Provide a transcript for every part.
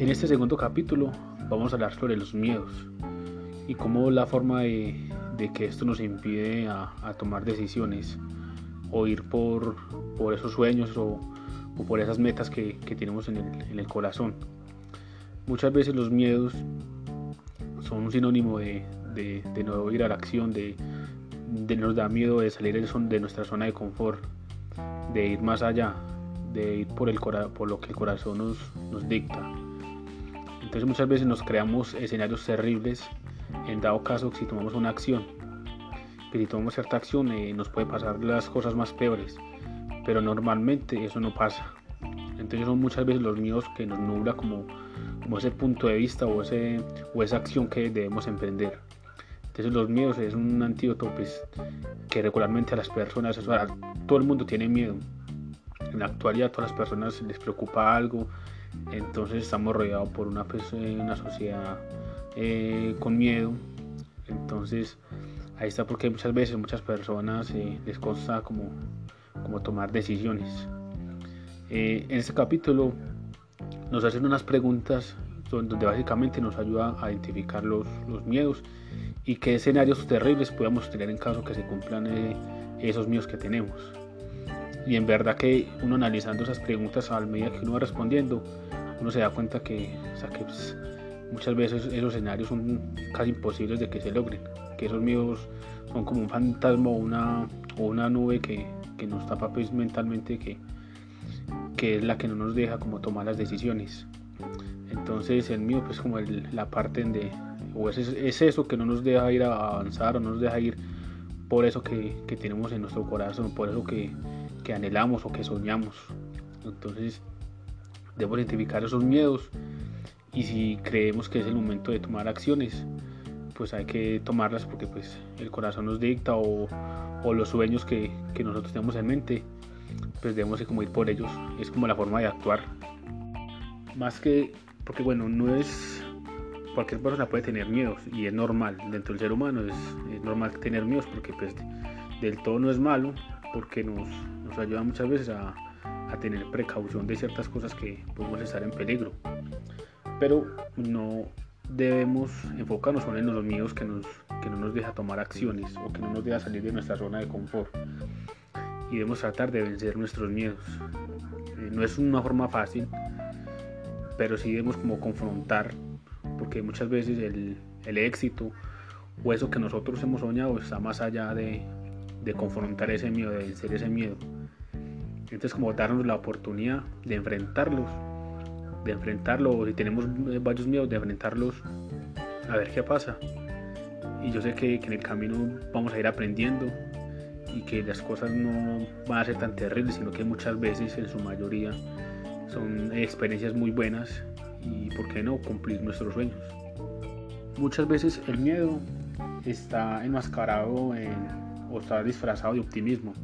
En este segundo capítulo vamos a hablar sobre los miedos y cómo la forma de, que esto nos impide a, tomar decisiones o ir por, por esos sueños o, por esas metas que, tenemos en el, corazón. Muchas veces los miedos son un sinónimo de, no ir a la acción, de, nos da miedo de salir de nuestra zona de confort, de ir más allá, de ir por, lo que el corazón nos dicta. Entonces muchas veces nos creamos escenarios terribles en dado caso si tomamos una acción. Que si tomamos cierta acción eh, nos puede pasar las cosas más peores. Pero normalmente eso no pasa. Entonces son muchas veces los miedos que nos nubla como, ese punto de vista o, ese, o esa acción que debemos emprender. Entonces los miedos es un antídoto pues, que regularmente a las personas, todo el mundo tiene miedo. En la actualidad a todas las personas les preocupa algo, entonces estamos rodeados por una, pues, eh, una sociedad eh, con miedo. Entonces ahí está porque muchas veces muchas personas eh, les consta como, como tomar decisiones. en este capítulo nos hacen unas preguntas donde básicamente nos ayuda a identificar los, miedos y qué escenarios terribles podemos tener en caso que se cumplan esos miedos que tenemos. Y en verdad que uno analizando esas preguntas al medida que uno va respondiendo, uno se da cuenta que, pues, muchas veces esos escenarios son casi imposibles de que se logren, que esos miedos son como un fantasma o una, una nube que, que nos tapa pues, mentalmente, que, que es la que no nos deja como tomar las decisiones. Entonces el mío pues como la parte de, o es, es, eso que no nos deja ir a avanzar o no nos deja ir por eso que, que tenemos en nuestro corazón, por eso que, que anhelamos o que soñamos. Entonces, debemos identificar esos miedos y si creemos que es el momento de tomar acciones, pues hay que tomarlas porque pues el corazón nos dicta o, los sueños que, nosotros tenemos en mente, pues debemos ir por ellos. Es como la forma de actuar. Más que, porque bueno, no es, cualquier persona puede tener miedos y es normal, dentro del ser humano es, es normal tener miedos porque pues del todo no es malo, porque nos, nos ayuda muchas veces a, tener precaución de ciertas cosas que podemos estar en peligro. Pero no debemos enfocarnos solo en los miedos que, no nos deja tomar acciones o que no nos deja salir de nuestra zona de confort. Y debemos tratar de vencer nuestros miedos. Eh, no es una forma fácil, pero sí debemos como confrontar, porque muchas veces el, éxito o eso que nosotros hemos soñado está más allá de confrontar ese miedo, de vencer ese miedo. Entonces como darnos la oportunidad de enfrentarlos, de enfrentarlos, o si tenemos varios miedos, de enfrentarlos, a ver qué pasa. Y yo sé que, en el camino vamos a ir aprendiendo y que las cosas no van a ser tan terribles, sino que muchas veces, en su mayoría, son experiencias muy buenas y, ¿por qué no?, cumplir nuestros sueños. Muchas veces el miedo está enmascarado en o está disfrazado de optimismo.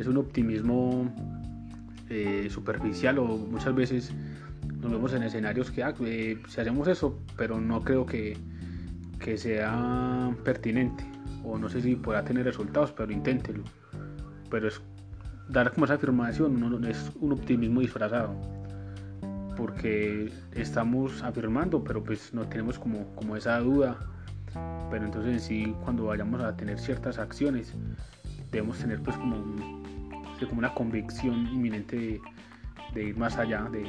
Es un optimismo eh, superficial o muchas veces nos vemos en escenarios que ah, eh, si hacemos eso, pero no creo que, que sea pertinente o no sé si pueda tener resultados, pero inténtelo. Pero es dar como esa afirmación no, es un optimismo disfrazado porque estamos afirmando, pero pues no tenemos como, como esa duda pero entonces sí cuando vayamos a tener ciertas acciones debemos tener pues como, como una convicción inminente de, ir más allá, de,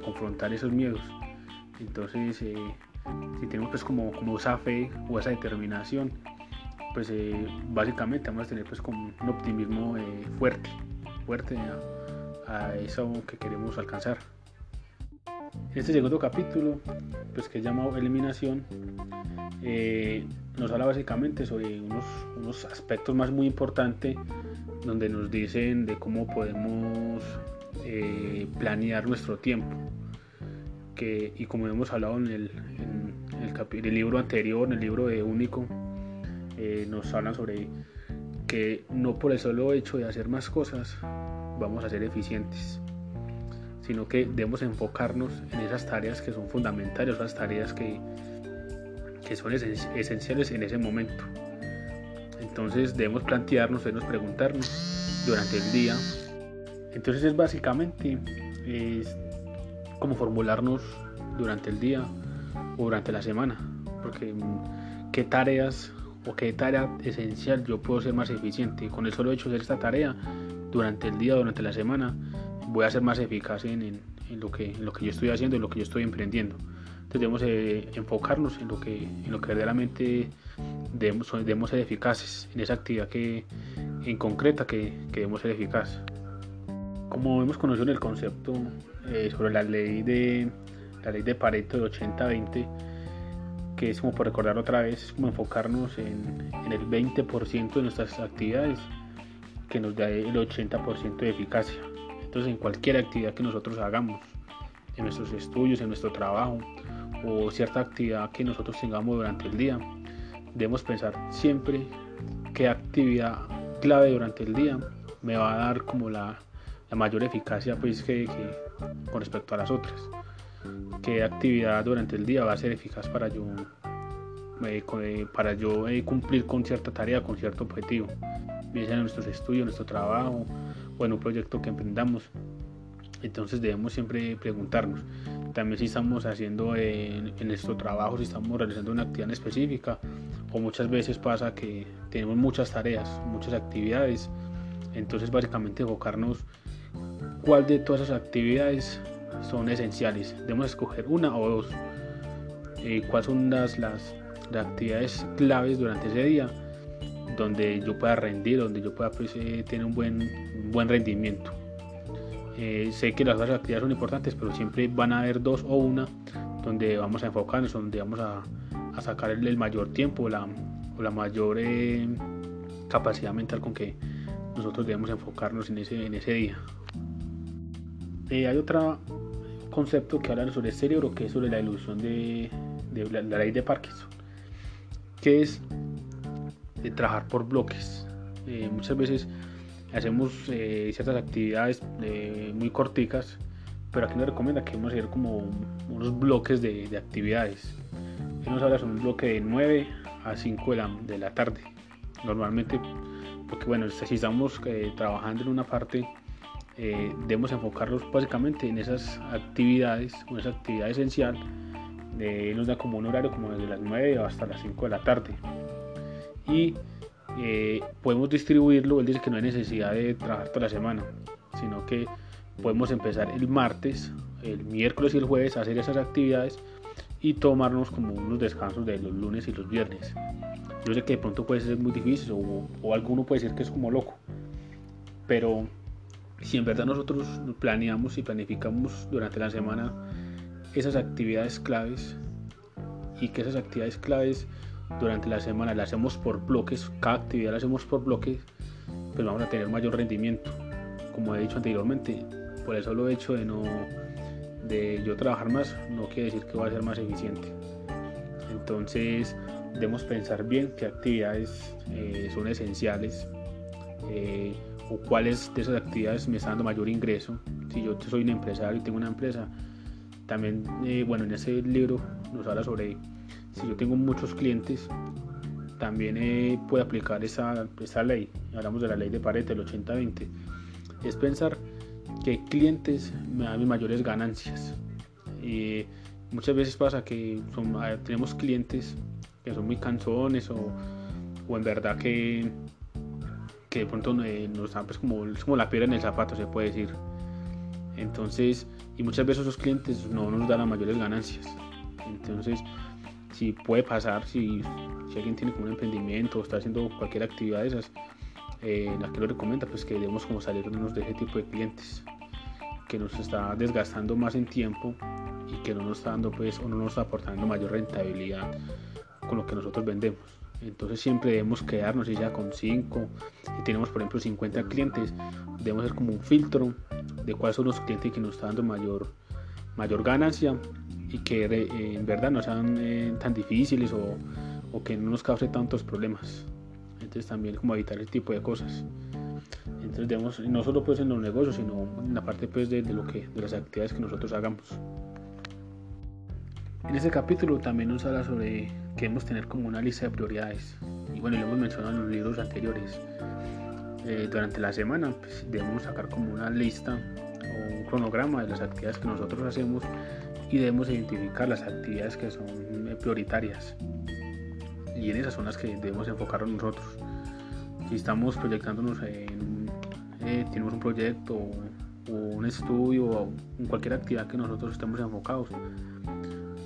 confrontar esos miedos. Entonces eh, si tenemos pues como, esa fe o esa determinación, pues eh, básicamente vamos a tener pues como un optimismo eh, fuerte, fuerte a, eso que queremos alcanzar. Este segundo capítulo, pues que es llamado Eliminación, eh, nos habla básicamente sobre unos, unos, aspectos más muy importantes donde nos dicen de cómo podemos eh, planear nuestro tiempo. Que, y como hemos hablado en el, el, libro anterior, en el libro de Único, eh, nos hablan sobre que no por el solo hecho de hacer más cosas vamos a ser eficientes, sino que debemos enfocarnos en esas tareas que son fundamentales, esas tareas que, que son esenciales en ese momento. Entonces debemos plantearnos, debemos preguntarnos durante el día. Entonces es básicamente es como formularnos durante el día o durante la semana. Porque mm, qué tareas o qué tarea esencial yo puedo ser más eficiente. Con el solo hecho de hacer esta tarea durante el día, durante la semana, voy a ser más eficaz en, lo, que, en lo que yo estoy haciendo, en lo que yo estoy emprendiendo. Entonces debemos eh, enfocarnos en lo que, en lo que verdaderamente debemos, debemos ser eficaces, en esa actividad que, en concreta que, que debemos ser eficaces. Como hemos conocido en el concepto eh, sobre la ley de la ley de Pareto de 80-20, que es como por recordar otra vez, es como enfocarnos en, en el 20% de nuestras actividades que nos da el 80% de eficacia. Entonces en cualquier actividad que nosotros hagamos, en nuestros estudios, en nuestro trabajo o cierta actividad que nosotros tengamos durante el día, debemos pensar siempre qué actividad clave durante el día me va a dar como la, la mayor eficacia pues que, con respecto a las otras. Qué actividad durante el día va a ser eficaz para yo eh, eh, para yo eh, cumplir con cierta tarea con cierto objetivo bien sea en nuestros estudios en nuestro trabajo o en un proyecto que emprendamos. Entonces debemos siempre preguntarnos. También si estamos haciendo en, en nuestro trabajo si estamos realizando una actividad específica o muchas veces pasa que tenemos muchas tareas muchas actividades entonces básicamente enfocarnos cuál de todas esas actividades son esenciales. Debemos escoger una o dos. Eh, cuáles son las, las, actividades claves durante ese día donde yo pueda rendir, donde yo pueda pues, eh, tener un buen, buen rendimiento. Eh, sé que las otras actividades son importantes, pero siempre van a haber dos o una donde vamos a enfocarnos, donde vamos a, a sacar el, mayor tiempo la, o la mayor capacidad mental con que nosotros debemos enfocarnos en ese, en ese día. Eh, hay otro concepto que habla sobre el cerebro, que es sobre la ilusión de, la, ley de Parkinson, que es de trabajar por bloques. Eh, muchas veces hacemos eh, ciertas actividades muy corticas, pero aquí nos recomienda que a hacer como unos bloques de, actividades. Él nos habla sobre un bloque de 9 a 5 de la, de la tarde. Normalmente, porque bueno, si estamos trabajando en una parte eh, debemos enfocarlos básicamente en esas actividades, en esa actividad esencial. Eh, nos da como un horario como desde las 9 hasta las 5 de la tarde. Y eh, podemos distribuirlo, él dice que no hay necesidad de trabajar toda la semana, sino que podemos empezar el martes, el miércoles y el jueves a hacer esas actividades y tomarnos como unos descansos de los lunes y los viernes. Yo sé que de pronto puede ser muy difícil o, o alguno puede decir que es como loco, pero si en verdad nosotros planeamos y planificamos durante la semana esas actividades claves y que esas actividades claves durante la semana las hacemos por bloques, cada actividad la hacemos por bloques, pues vamos a tener mayor rendimiento. Como he dicho anteriormente, por eso lo he hecho de no de yo trabajar más, no quiere decir que voy a ser más eficiente. Entonces debemos pensar bien qué actividades eh, son esenciales. Eh, o cuáles de esas actividades me están dando mayor ingreso. Si yo soy un empresario y tengo una empresa, también, eh, bueno, en ese libro nos habla sobre si yo tengo muchos clientes, también eh, puede aplicar esa, esa ley. Hablamos de la ley de Pareto, el 80-20. Es pensar que clientes me dan mayores ganancias. y muchas veces pasa que son, tenemos clientes que son muy cansones o, o en verdad que que de pronto eh, nos dan pues como, como la piedra en el zapato, se puede decir. Entonces, y muchas veces esos clientes no nos dan las mayores ganancias. Entonces, si puede pasar, si, si alguien tiene como un emprendimiento o está haciendo cualquier actividad de esas, eh, la que lo recomienda, pues que debemos como salirnos de ese tipo de clientes que nos está desgastando más en tiempo y que no nos está dando pues o no nos está aportando mayor rentabilidad con lo que nosotros vendemos. Entonces siempre debemos quedarnos, ya con 5, si tenemos por ejemplo 50 clientes, debemos hacer como un filtro de cuáles son los clientes que nos están dando mayor, mayor ganancia y que eh, en verdad no sean eh, tan difíciles o, o, que no nos cause tantos problemas. También como evitar ese tipo de cosas. Entonces debemos, no solo pues en los negocios, sino en la parte pues de, de lo que, de las actividades que nosotros hagamos. En este capítulo también nos habla sobre que debemos tener como una lista de prioridades. Y bueno, lo hemos mencionado en los libros anteriores. Eh, durante la semana pues, debemos sacar como una lista o un cronograma de las actividades que nosotros hacemos y debemos identificar las actividades que son prioritarias y en esas son las que debemos enfocarnos nosotros. Si estamos proyectándonos en, eh, tenemos un proyecto o un estudio o en cualquier actividad que nosotros estemos enfocados,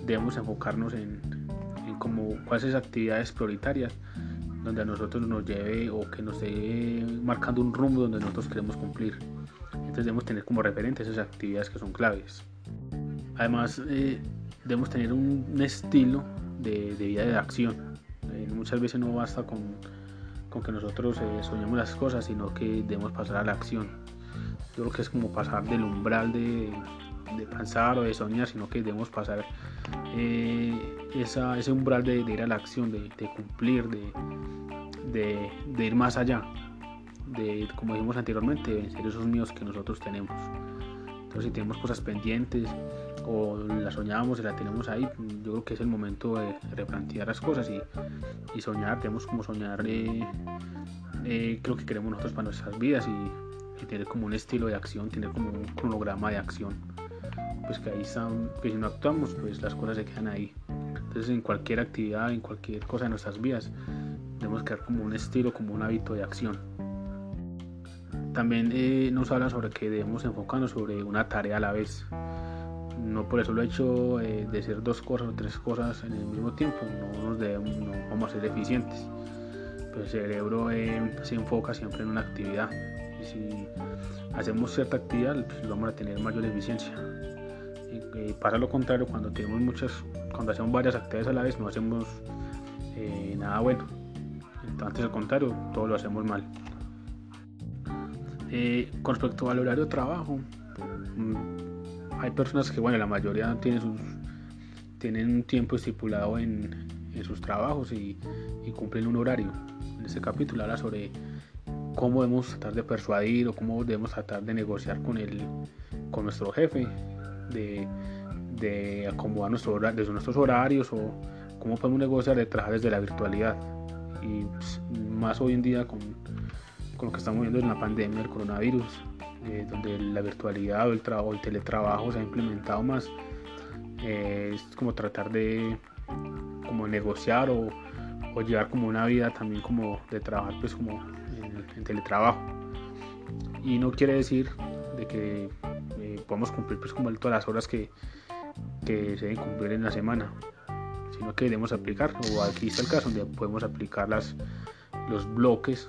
debemos enfocarnos en, en como, cuáles actividades prioritarias donde a nosotros nos lleve o que nos esté marcando un rumbo donde nosotros queremos cumplir. Entonces debemos tener como referentes esas actividades que son claves. Además, eh, debemos tener un, estilo de, vida de acción. Eh, muchas veces no basta con, con que nosotros eh, soñemos las cosas, sino que debemos pasar a la acción. Yo creo que es como pasar del umbral de, de pensar o de soñar, sino que debemos pasar esa, ese umbral de, ir a la acción, de, de cumplir, de, de, ir más allá, de, como dijimos anteriormente, vencer esos miedos que nosotros tenemos. Entonces, si tenemos cosas pendientes o las soñamos y la tenemos ahí, yo creo que es el momento de replantear las cosas y, y soñar. Tenemos como soñar eh, eh, lo que queremos nosotros para nuestras vidas y, y, tener como un estilo de acción, tener como un cronograma de acción. Pues que ahí están, que si no actuamos, pues las cosas se quedan ahí. Entonces, en cualquier actividad, en cualquier cosa de nuestras vidas, debemos crear como un estilo, como un hábito de acción. También eh, nos habla sobre que debemos enfocarnos sobre una tarea a la vez. No por eso lo he hecho eh, de hacer dos cosas o tres cosas en el mismo tiempo, no, nos debemos, vamos a ser eficientes. Pero el cerebro eh, se enfoca siempre en una actividad. Y si hacemos cierta actividad, pues vamos a tener mayor eficiencia. Y, pasa lo contrario, cuando tenemos muchas, cuando hacemos varias actividades a la vez, no hacemos nada bueno antes al contrario, todo lo hacemos mal. Eh, con respecto al horario de trabajo, mm, hay personas que, bueno, la mayoría tienen, tienen un tiempo estipulado en, en sus trabajos y, cumplen un horario. En este capítulo habla sobre cómo debemos tratar de persuadir o cómo debemos tratar de negociar con, el, con nuestro jefe, de, de acomodar nuestro, desde nuestros horarios o cómo podemos negociar de trabajar desde la virtualidad y pues, más hoy en día con, con, lo que estamos viendo en la pandemia, el coronavirus, eh, donde la virtualidad o el, trabajo, el teletrabajo se ha implementado más, eh, es como tratar de como negociar o, o, llevar como una vida también como de trabajar pues como en, teletrabajo. Y no quiere decir de que eh, podamos cumplir pues como todas las horas que, que se deben cumplir en la semana sino que debemos aplicar, o aquí está el caso donde podemos aplicar las, los bloques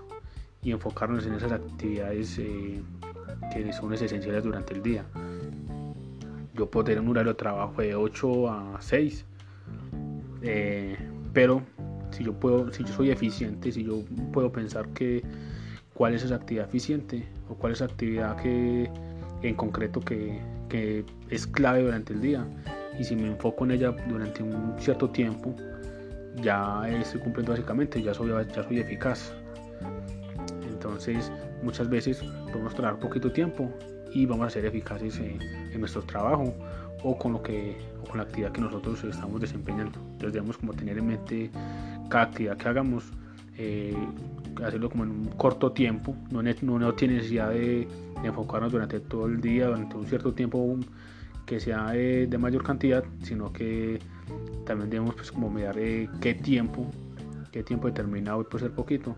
y enfocarnos en esas actividades eh, que son esenciales durante el día. Yo puedo tener un horario de trabajo de 8 a 6, eh, pero si yo, puedo, si yo soy eficiente, si yo puedo pensar que cuál es esa actividad eficiente o cuál es esa actividad que en concreto que, que es clave durante el día y si me enfoco en ella durante un cierto tiempo, ya estoy cumpliendo básicamente, ya soy, ya soy eficaz. Entonces, muchas veces podemos trabajar poquito tiempo y vamos a ser eficaces en, nuestro trabajo o con lo que o con la actividad que nosotros estamos desempeñando. Entonces debemos como tener en mente cada actividad que hagamos, eh, hacerlo como en un corto tiempo, no, no, tiene necesidad de, de, enfocarnos durante todo el día, durante un cierto tiempo que sea de, mayor cantidad, sino que también debemos pues como mirar eh, qué tiempo, qué tiempo determinado, y puede ser poquito,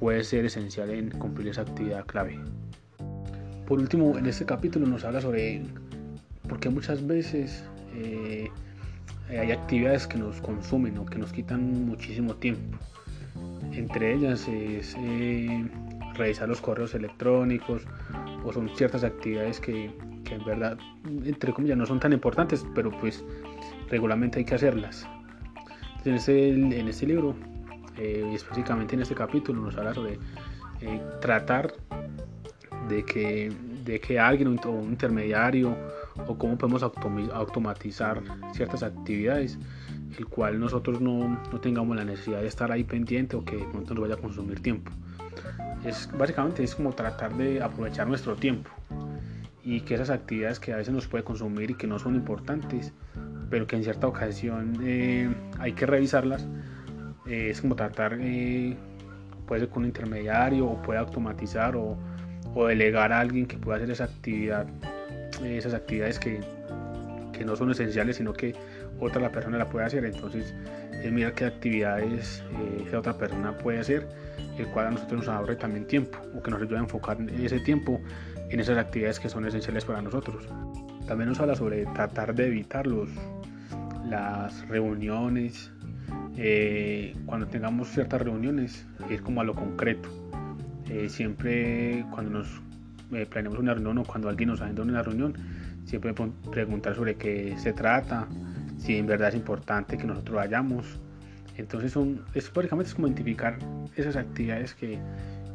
puede ser esencial en cumplir esa actividad clave. Por último, en este capítulo nos habla sobre por qué muchas veces eh, hay actividades que nos consumen o que nos quitan muchísimo tiempo. Entre ellas es eh, revisar los correos electrónicos o son ciertas actividades que en verdad, entre comillas, no son tan importantes, pero pues regularmente hay que hacerlas. en este, en este libro, eh, específicamente en este capítulo, nos habla sobre eh, tratar de que, de que alguien o un intermediario o cómo podemos automatizar ciertas actividades, el cual nosotros no, no, tengamos la necesidad de estar ahí pendiente o que no nos vaya a consumir tiempo. Es, básicamente es como tratar de aprovechar nuestro tiempo y que esas actividades que a veces nos puede consumir y que no son importantes, pero que en cierta ocasión eh, hay que revisarlas, eh, es como tratar, eh, puede ser con un intermediario o puede automatizar o, delegar a alguien que pueda hacer esa actividad, esas actividades que, que no son esenciales, sino que otra la persona la puede hacer. Entonces es mirar qué actividades eh, esa otra persona puede hacer, el cual a nosotros nos ahorre también tiempo o que nos ayude a enfocar ese tiempo en esas actividades que son esenciales para nosotros. También nos habla sobre tratar de evitar los, las reuniones, eh, cuando tengamos ciertas reuniones, ir como a lo concreto. Eh, siempre cuando nos eh, planeamos una reunión o cuando alguien nos agenda una reunión, siempre preguntar sobre qué se trata, si en verdad es importante que nosotros vayamos. Entonces son, es básicamente es como identificar esas actividades que,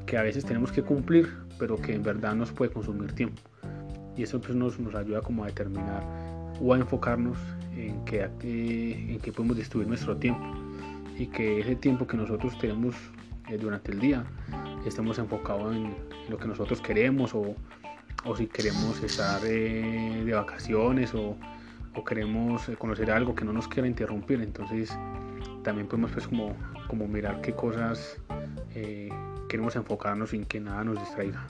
que, a veces tenemos que cumplir, pero que en verdad nos puede consumir tiempo. Y eso pues nos, nos ayuda como a determinar o a enfocarnos en qué, en qué podemos distribuir nuestro tiempo y que ese tiempo que nosotros tenemos eh, durante el día estemos enfocados en lo que nosotros queremos o, o si queremos estar eh, de vacaciones o, o, queremos eh, conocer algo que no nos quiera interrumpir entonces también podemos pues como, como mirar qué cosas queremos enfocarnos sin que nada nos distraiga